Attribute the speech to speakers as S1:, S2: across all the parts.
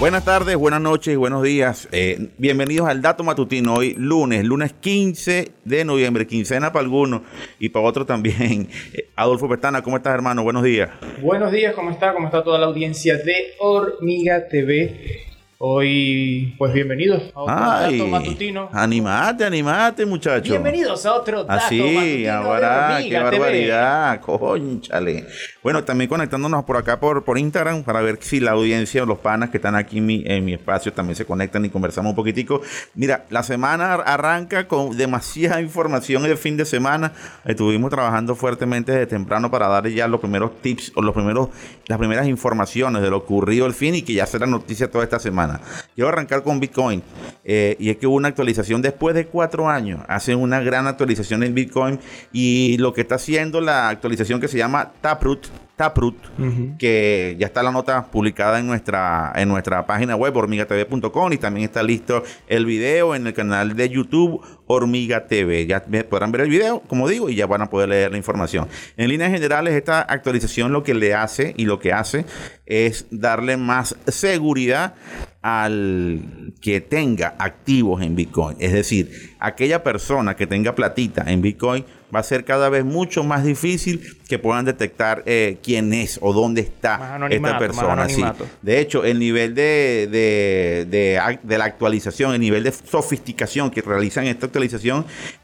S1: Buenas tardes, buenas noches buenos días. Eh, bienvenidos al Dato Matutino. Hoy lunes, lunes 15 de noviembre, quincena para algunos y para otros también. Eh, Adolfo Pestana, ¿cómo estás hermano? Buenos días.
S2: Buenos días, ¿cómo está? ¿Cómo está toda la audiencia de Hormiga TV? Hoy, pues bienvenidos a otro dato matutino.
S1: Animate, animate, muchachos.
S2: Bienvenidos a otro dato
S1: Así,
S2: matutino.
S1: ahora,
S2: de
S1: qué
S2: TV.
S1: barbaridad, conchale. Bueno, también conectándonos por acá por, por Instagram para ver si la audiencia, los panas que están aquí en mi, en mi espacio también se conectan y conversamos un poquitico. Mira, la semana arranca con demasiada información el fin de semana. Estuvimos trabajando fuertemente desde temprano para darle ya los primeros tips o los primeros, las primeras informaciones de lo ocurrido el fin y que ya será noticia toda esta semana. Quiero arrancar con Bitcoin. eh, y es que hubo una actualización después de cuatro años. Hacen una gran actualización en Bitcoin. Y lo que está haciendo la actualización que se llama Taproot. Taproot, que ya está la nota publicada en nuestra, en nuestra página web hormigatv.com y también está listo el video en el canal de YouTube Hormiga TV. Ya podrán ver el video, como digo, y ya van a poder leer la información. En líneas generales, esta actualización lo que le hace y lo que hace es darle más seguridad al que tenga activos en Bitcoin. Es decir, aquella persona que tenga platita en Bitcoin va a ser cada vez mucho más difícil que puedan detectar eh, quién es o dónde está esta persona. sí. De hecho, el nivel de, de, de la actualización, el nivel de sofisticación que realizan esta actualización,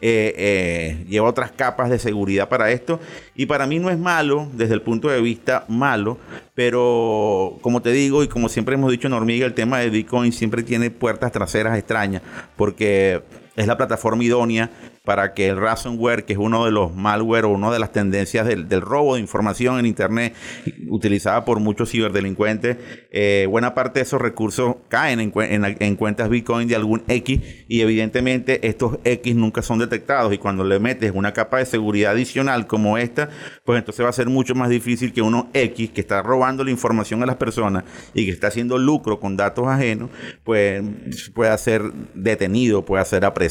S1: eh, eh, lleva otras capas de seguridad para esto. Y para mí no es malo, desde el punto de vista malo, pero como te digo y como siempre hemos dicho en Hormiga, el tema de Bitcoin siempre tiene puertas traseras extrañas, porque es la plataforma idónea para que el ransomware, que es uno de los malware o una de las tendencias del, del robo de información en Internet utilizada por muchos ciberdelincuentes, eh, buena parte de esos recursos caen en, en cuentas Bitcoin de algún X y evidentemente estos X nunca son detectados y cuando le metes una capa de seguridad adicional como esta, pues entonces va a ser mucho más difícil que uno X que está robando la información a las personas y que está haciendo lucro con datos ajenos, pues pueda ser detenido, pueda ser apresado.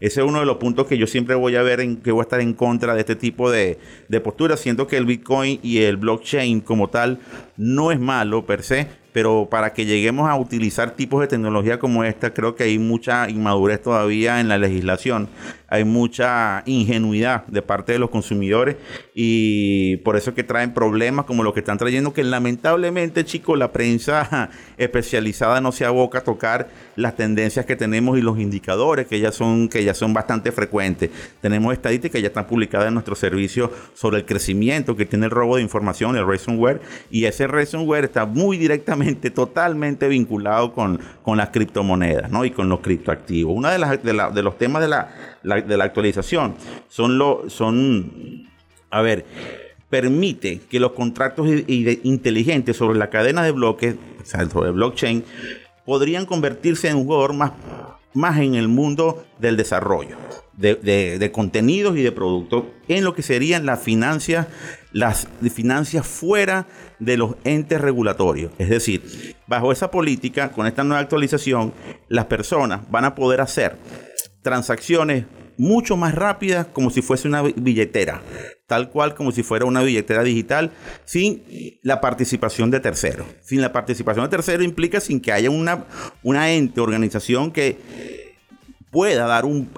S1: Ese es uno de los puntos que yo siempre voy a ver en que voy a estar en contra de este tipo de, de posturas. Siento que el Bitcoin y el blockchain como tal no es malo per se, pero para que lleguemos a utilizar tipos de tecnología como esta, creo que hay mucha inmadurez todavía en la legislación, hay mucha ingenuidad de parte de los consumidores y por eso es que traen problemas como los que están trayendo, que lamentablemente, chicos, la prensa especializada no se aboca a tocar las tendencias que tenemos y los indicadores que ya son, que ya son bastante frecuentes. Tenemos estadísticas que ya están publicadas en nuestro servicio sobre el crecimiento que tiene el robo de información, el ransomware, y ese ransomware está muy directamente, totalmente vinculado con, con las criptomonedas ¿no? y con los criptoactivos. Uno de, las, de, la- de los temas de la, de la actualización son, lo, son, a ver, permite que los contratos inteligentes sobre la cadena de bloques, o sea, sobre blockchain, podrían convertirse en un jugador más, más en el mundo del desarrollo de, de- de contenidos y de productos en lo que serían las finanzas, las finanzas fuera de los entes regulatorios. Es decir, bajo esa política, con esta nueva actualización, las personas van a poder hacer transacciones mucho más rápidas como si fuese una billetera, tal cual como si fuera una billetera digital, sin la participación de terceros. Sin la participación de terceros implica sin que haya una, una ente, organización que pueda dar un,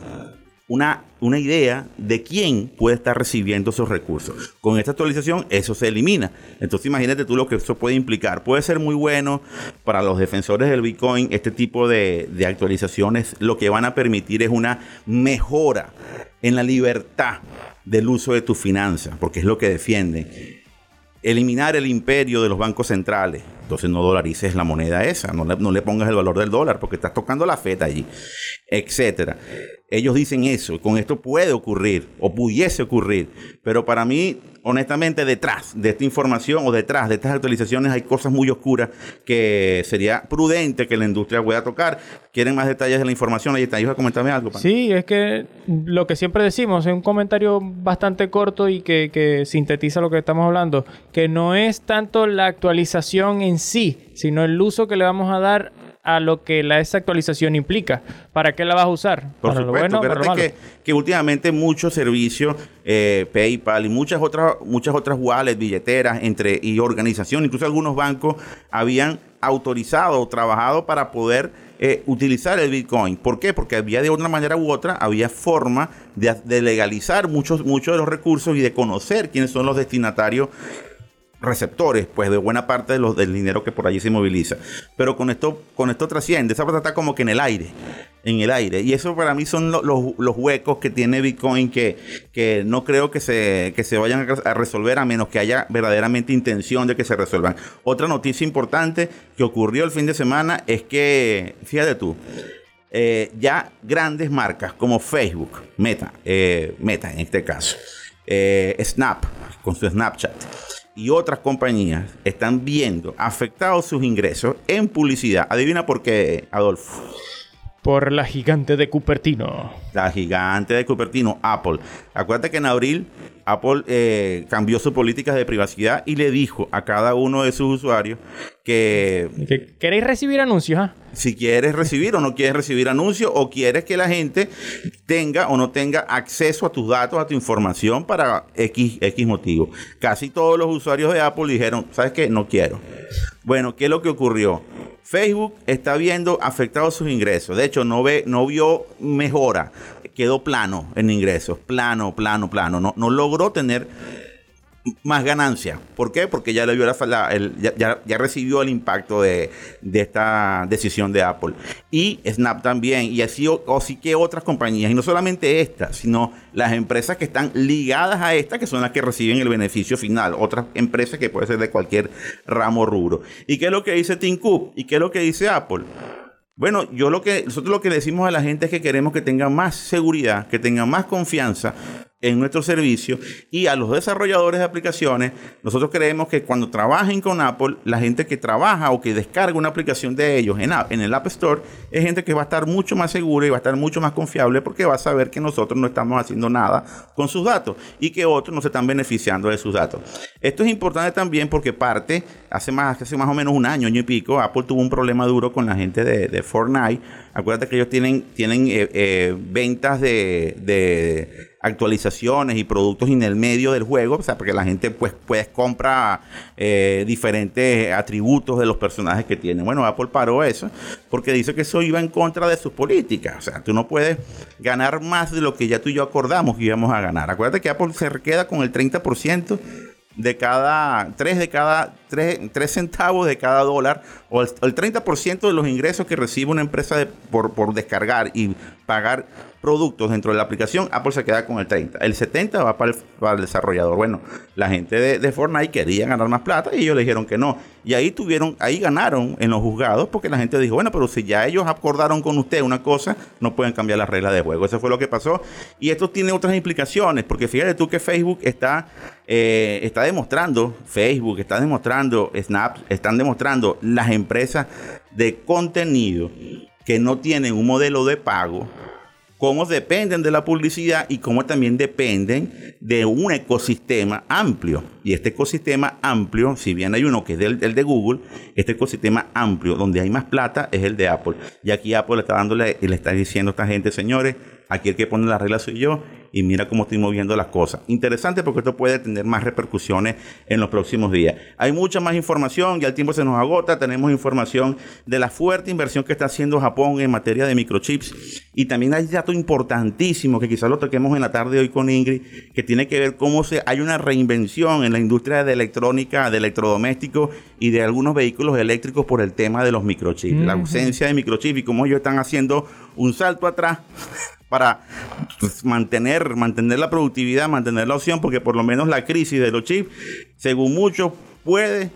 S1: una, una idea de quién puede estar recibiendo esos recursos. Con esta actualización eso se elimina. Entonces imagínate tú lo que eso puede implicar. Puede ser muy bueno para los defensores del Bitcoin. Este tipo de, de actualizaciones lo que van a permitir es una mejora en la libertad del uso de tus finanzas, porque es lo que defienden eliminar el imperio de los bancos centrales. Entonces no dolarices la moneda esa, no le, no le pongas el valor del dólar porque estás tocando la feta allí, etcétera. Ellos dicen eso, con esto puede ocurrir o pudiese ocurrir, pero para mí, honestamente, detrás de esta información o detrás de estas actualizaciones hay cosas muy oscuras que sería prudente que la industria pueda tocar. ¿Quieren más detalles de la información? Ahí está, iba a comentarme algo.
S2: Sí, es que lo que siempre decimos es un comentario bastante corto y que, que sintetiza lo que estamos hablando, que no es tanto la actualización en sí, sino el uso que le vamos a dar a lo que la, esa actualización implica. ¿Para qué la vas a usar?
S1: Por supuesto, lo que, que, últimamente muchos servicios, eh, PayPal y muchas otras, muchas otras wallets, billeteras entre, y organizaciones, incluso algunos bancos habían autorizado o trabajado para poder eh, utilizar el Bitcoin. ¿Por qué? Porque había de una manera u otra, había forma de, de legalizar muchos, muchos de los recursos y de conocer quiénes son los destinatarios receptores, pues de buena parte de los, del dinero que por allí se moviliza. Pero con esto, con esto trasciende, esa plata está como que en el aire, en el aire. Y eso para mí son los huecos que tiene Bitcoin que, que no creo que se, que se vayan a resolver a menos que haya verdaderamente intención de que se resuelvan. Otra noticia importante que ocurrió el fin de semana es que, fíjate tú, eh, ya grandes marcas como Facebook, Meta, eh, Meta en este caso, eh, Snap, con su Snapchat, y otras compañías están viendo afectados sus ingresos en publicidad. Adivina por qué, Adolfo.
S2: Por la gigante de Cupertino.
S1: La gigante de Cupertino, Apple. Acuérdate que en abril Apple eh, cambió su política de privacidad y le dijo a cada uno de sus usuarios que...
S2: ¿Queréis recibir anuncios? Ah?
S1: Si quieres recibir o no quieres recibir anuncios o quieres que la gente tenga o no tenga acceso a tus datos, a tu información para X, X motivo. Casi todos los usuarios de Apple dijeron, ¿sabes qué? No quiero. Bueno, ¿qué es lo que ocurrió? Facebook está viendo afectados sus ingresos. De hecho, no, ve, no vio mejora. Quedó plano en ingresos. Plano, plano, plano. No, no logró tener más ganancia. ¿Por qué? Porque ya, le vio la, el, ya, ya, recibió el impacto de, esta decisión de Apple. Y Snap también, y así o, que otras compañías, y no solamente estas, sino las empresas que están ligadas a esta, que son las que reciben el beneficio final. Otras empresas que puede ser de cualquier ramo rubro. ¿Y qué es lo que dice Tim Cook? ¿Y qué es lo que dice Apple? Bueno, yo lo que nosotros lo que decimos a la gente es que queremos que tenga más seguridad, que tenga más confianza en nuestro servicio y a los desarrolladores de aplicaciones, nosotros creemos que cuando trabajen con Apple, la gente que trabaja o que descarga una aplicación de ellos en, en el App Store es gente que va a estar mucho más segura y va a estar mucho más confiable porque va a saber que nosotros no estamos haciendo nada con sus datos y que otros no se están beneficiando de sus datos. Esto es importante también porque parte, hace más, hace más o menos un año, año y pico, Apple tuvo un problema duro con la gente de, de Fortnite. Acuérdate que ellos tienen, tienen eh, eh, ventas de, de actualizaciones y productos en el medio del juego, o sea, porque la gente pues, pues compra eh, diferentes atributos de los personajes que tienen. Bueno, Apple paró eso porque dice que eso iba en contra de sus políticas. O sea, tú no puedes ganar más de lo que ya tú y yo acordamos que íbamos a ganar. Acuérdate que Apple se queda con el 30% de cada, 3 de cada, 3, centavos de cada dólar, o el, 30% de los ingresos que recibe una empresa por, por descargar y pagar productos dentro de la aplicación, Apple se queda con el 30. El 70 va para el, desarrollador. Bueno, la gente de, Fortnite quería ganar más plata y ellos le dijeron que no. Y ahí tuvieron, ahí ganaron en los juzgados porque la gente dijo, bueno, pero si ya ellos acordaron con usted una cosa, no pueden cambiar las reglas de juego. Eso fue lo que pasó. Y esto tiene otras implicaciones, porque fíjate tú que Facebook está, eh, está demostrando, Facebook está demostrando, Snap, están demostrando las empresas de contenido que no tienen un modelo de pago cómo dependen de la publicidad y cómo también dependen de un ecosistema amplio. Y este ecosistema amplio, si bien hay uno que es el, de Google, este ecosistema amplio donde hay más plata es el de Apple. Y aquí Apple está dándole y le está diciendo a esta gente, señores, aquí el que pone la regla soy yo y mira cómo estoy moviendo las cosas. Interesante porque esto puede tener más repercusiones en los próximos días. Hay mucha más información, ya el tiempo se nos agota, tenemos información de la fuerte inversión que está haciendo Japón en materia de microchips y también hay dato importantísimo que quizás lo toquemos en la tarde hoy con Ingrid, que tiene que ver cómo se, hay una reinvención en la industria de electrónica, de electrodomésticos y de algunos vehículos eléctricos por el tema de los microchips, la ausencia de microchips y cómo ellos están haciendo un salto atrás para pues, mantener, mantener la productividad, mantener la opción, porque por lo menos la crisis de los chips, según muchos, puede,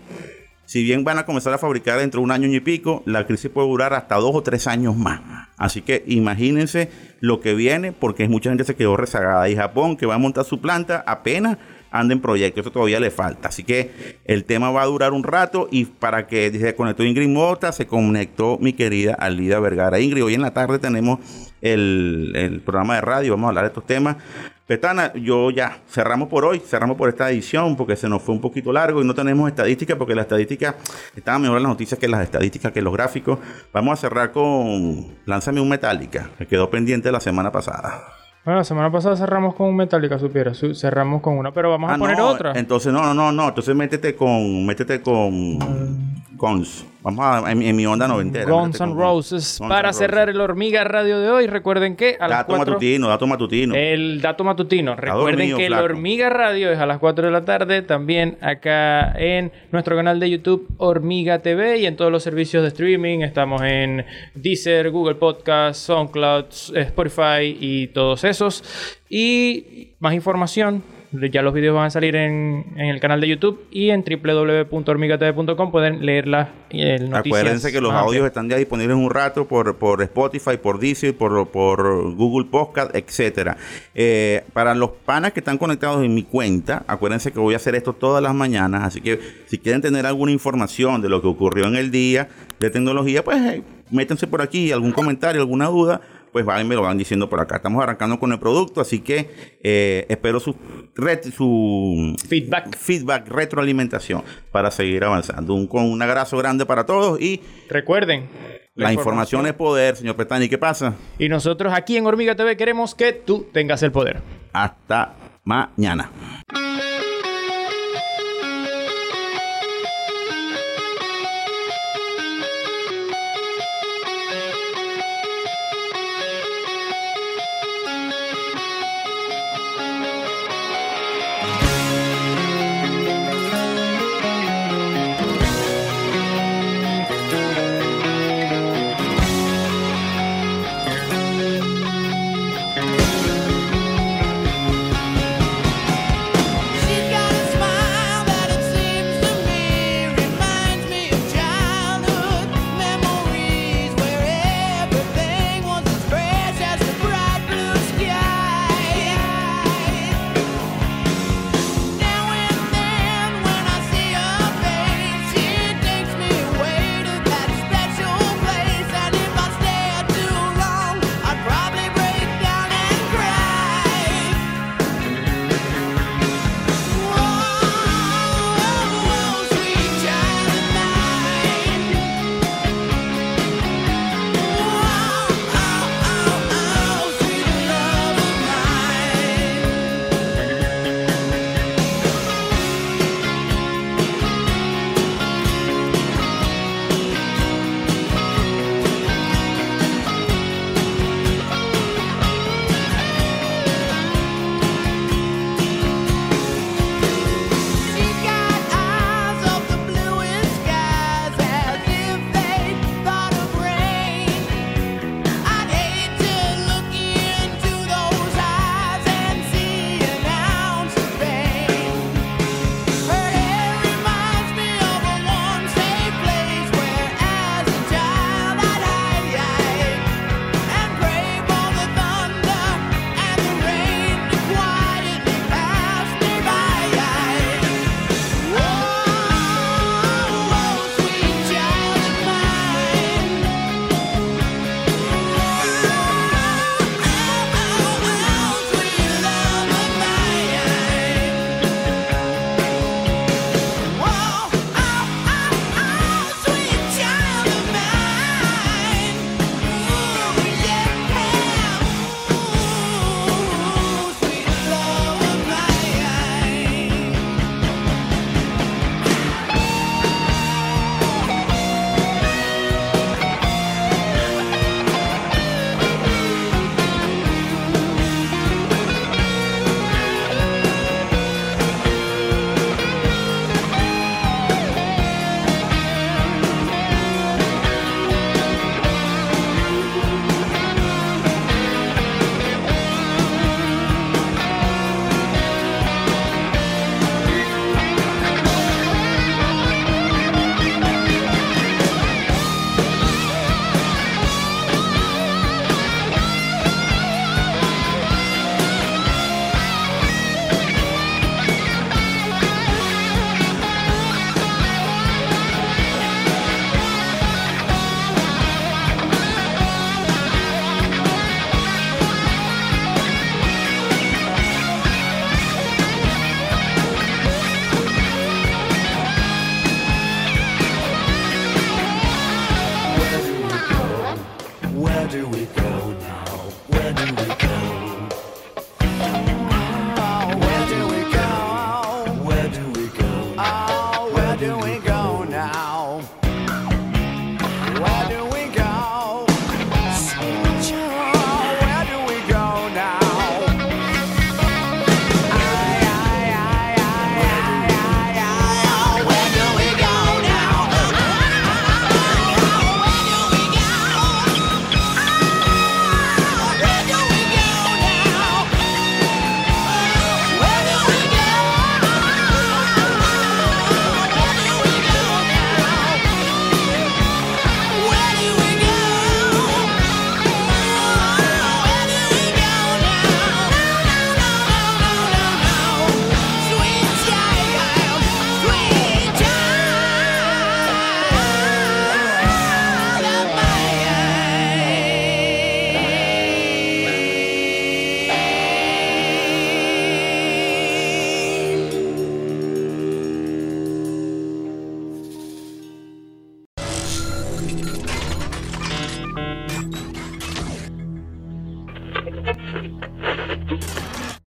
S1: si bien van a comenzar a fabricar dentro de un año y pico, la crisis puede durar hasta dos o tres años más. Así que imagínense lo que viene, porque mucha gente se quedó rezagada. Y Japón, que va a montar su planta, apenas anda en proyecto, eso todavía le falta. Así que el tema va a durar un rato y para que se conectó Ingrid Mota, se conectó mi querida Alida Vergara. Ingrid, hoy en la tarde tenemos el, programa de radio, vamos a hablar de estos temas. Petana, yo ya cerramos por hoy, cerramos por esta edición porque se nos fue un poquito largo y no tenemos estadística porque la estadística estaba mejor las noticias que las estadísticas, que los gráficos. Vamos a cerrar con Lánzame un Metallica, que quedó pendiente la semana pasada.
S2: Bueno, la semana pasada cerramos con un Metallica, supiera. cerramos con una, pero vamos a ah, poner otra.
S1: Entonces, no, no, no, no. Entonces métete con, métete con, Cons. Vamos a, en, mi onda noventera.
S2: Guns N' Roses. Para cerrar el Hormiga Radio de hoy, recuerden que
S1: a las dato matutino, dato matutino.
S2: El dato matutino. Recuerden que el Hormiga Radio es a las 4 de la tarde. También acá en nuestro canal de YouTube Hormiga TV y en todos los servicios de streaming. Estamos en Deezer, Google Podcast, SoundCloud, Spotify y todos esos. Y más información ya los vídeos van a salir en, el canal de YouTube y en www.hormigatv.com pueden leer las
S1: eh, noticias. Acuérdense que los audios están ya disponibles un rato por, por Spotify, por Deezer, por, por Google Podcast, etcétera. Eh, para los panas que están conectados en mi cuenta, acuérdense que voy a hacer esto todas las mañanas, así que si quieren tener alguna información de lo que ocurrió en el día de tecnología, pues eh, métanse por aquí, algún comentario, alguna duda pues van, me lo van diciendo por acá. Estamos arrancando con el producto, así que eh, espero su, su
S2: feedback.
S1: feedback, retroalimentación para seguir avanzando. Un, con un abrazo grande para todos y
S2: recuerden.
S1: La, información, es poder, señor Petani. ¿Qué pasa?
S2: Y nosotros aquí en Hormiga TV queremos que tú tengas el poder.
S1: Hasta mañana.